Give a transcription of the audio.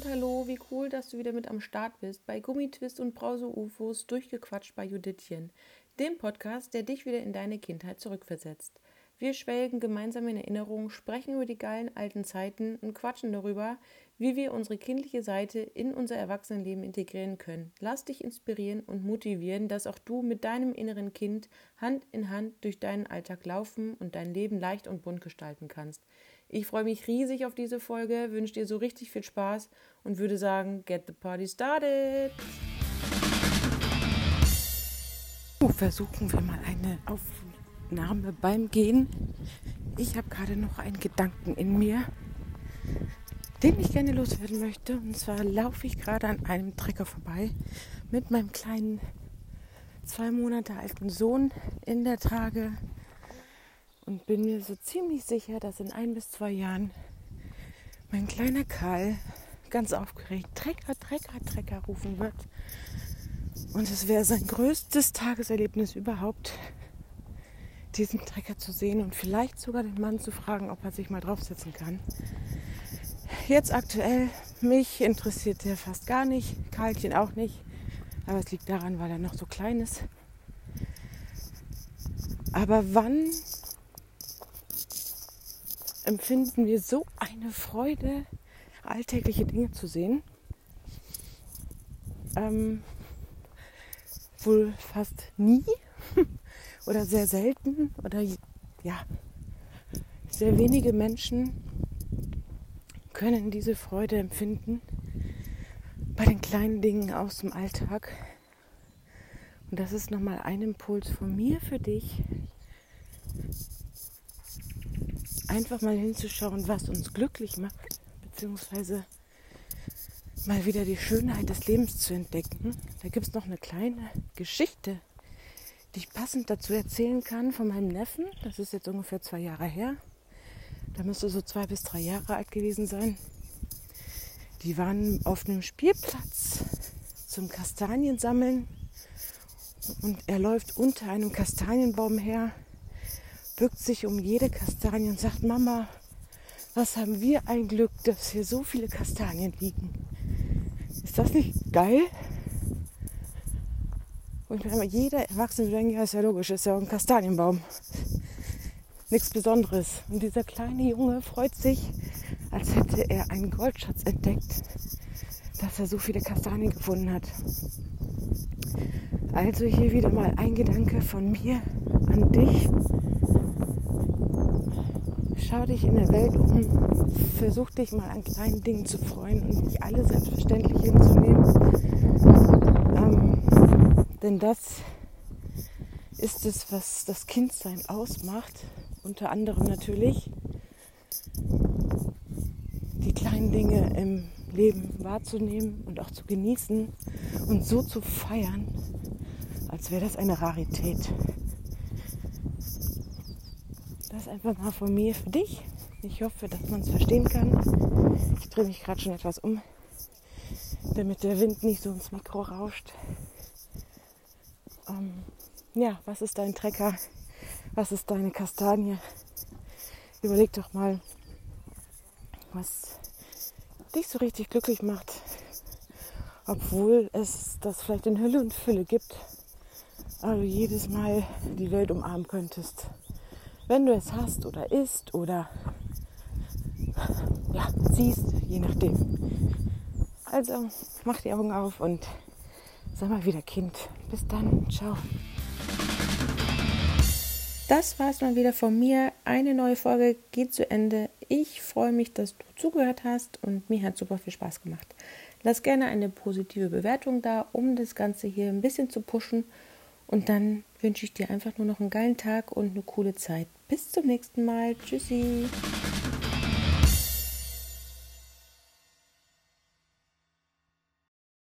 und hallo, wie cool, dass du wieder mit am Start bist bei Gummitwist und Brause UFOs durchgequatscht bei Judithchen, dem Podcast, der dich wieder in deine Kindheit zurückversetzt. Wir schwelgen gemeinsam in Erinnerungen, sprechen über die geilen alten Zeiten und quatschen darüber, wie wir unsere kindliche Seite in unser Erwachsenenleben integrieren können. Lass dich inspirieren und motivieren, dass auch du mit deinem inneren Kind Hand in Hand durch deinen Alltag laufen und dein Leben leicht und bunt gestalten kannst. Ich freue mich riesig auf diese Folge, wünsche dir so richtig viel Spaß und würde sagen, get the party started! Versuchen wir mal eine Aufnahme beim Gehen. Ich habe gerade noch einen Gedanken in mir, den ich gerne loswerden möchte. Und zwar laufe ich gerade an einem Trecker vorbei mit meinem kleinen zwei Monate alten Sohn in der Trage und bin mir so ziemlich sicher, dass in ein bis zwei Jahren mein kleiner Karl ganz aufgeregt Trecker, Trecker, Trecker rufen wird. Und es wäre sein größtes Tageserlebnis überhaupt, diesen Trecker zu sehen und vielleicht sogar den Mann zu fragen, ob er sich mal draufsetzen kann. Jetzt aktuell, mich interessiert er fast gar nicht, Karlchen auch nicht, aber es liegt daran, weil er noch so klein ist. Aber wann empfinden wir so eine Freude, alltägliche Dinge zu sehen. Ähm, wohl fast nie oder sehr selten oder ja, sehr wenige Menschen können diese Freude empfinden bei den kleinen Dingen aus dem Alltag. Und das ist nochmal ein Impuls von mir für dich, einfach mal hinzuschauen, was uns glücklich macht, beziehungsweise mal wieder die Schönheit des Lebens zu entdecken. Da gibt es noch eine kleine Geschichte, die ich passend dazu erzählen kann von meinem Neffen. Das ist jetzt ungefähr zwei Jahre her. Da müsste so zwei bis drei Jahre alt gewesen sein. Die waren auf einem Spielplatz zum Kastaniensammeln und er läuft unter einem Kastanienbaum her bückt sich um jede Kastanie und sagt, Mama, was haben wir ein Glück, dass hier so viele Kastanien liegen. Ist das nicht geil? Und jeder Erwachsene denkt, ja, ist ja logisch, ist ja ein Kastanienbaum. Nichts Besonderes. Und dieser kleine Junge freut sich, als hätte er einen Goldschatz entdeckt, dass er so viele Kastanien gefunden hat. Also hier wieder mal ein Gedanke von mir an dich schau dich in der Welt um, versuch dich mal an kleinen Dingen zu freuen und nicht alle selbstverständlich hinzunehmen. Ähm, denn das ist es, was das Kindsein ausmacht, unter anderem natürlich die kleinen Dinge im Leben wahrzunehmen und auch zu genießen und so zu feiern, als wäre das eine Rarität das einfach mal von mir für dich. Ich hoffe, dass man es verstehen kann. Ich drehe mich gerade schon etwas um, damit der Wind nicht so ins Mikro rauscht. Ähm, ja, was ist dein Trecker? Was ist deine Kastanie? Überleg doch mal, was dich so richtig glücklich macht, obwohl es das vielleicht in Hülle und Fülle gibt, aber du jedes Mal die Welt umarmen könntest wenn du es hast oder isst oder ja, siehst, je nachdem. Also mach die Augen auf und sei mal wieder Kind. Bis dann, ciao. Das war es mal wieder von mir. Eine neue Folge geht zu Ende. Ich freue mich, dass du zugehört hast und mir hat super viel Spaß gemacht. Lass gerne eine positive Bewertung da, um das Ganze hier ein bisschen zu pushen. Und dann wünsche ich dir einfach nur noch einen geilen Tag und eine coole Zeit. Bis zum nächsten Mal. Tschüssi.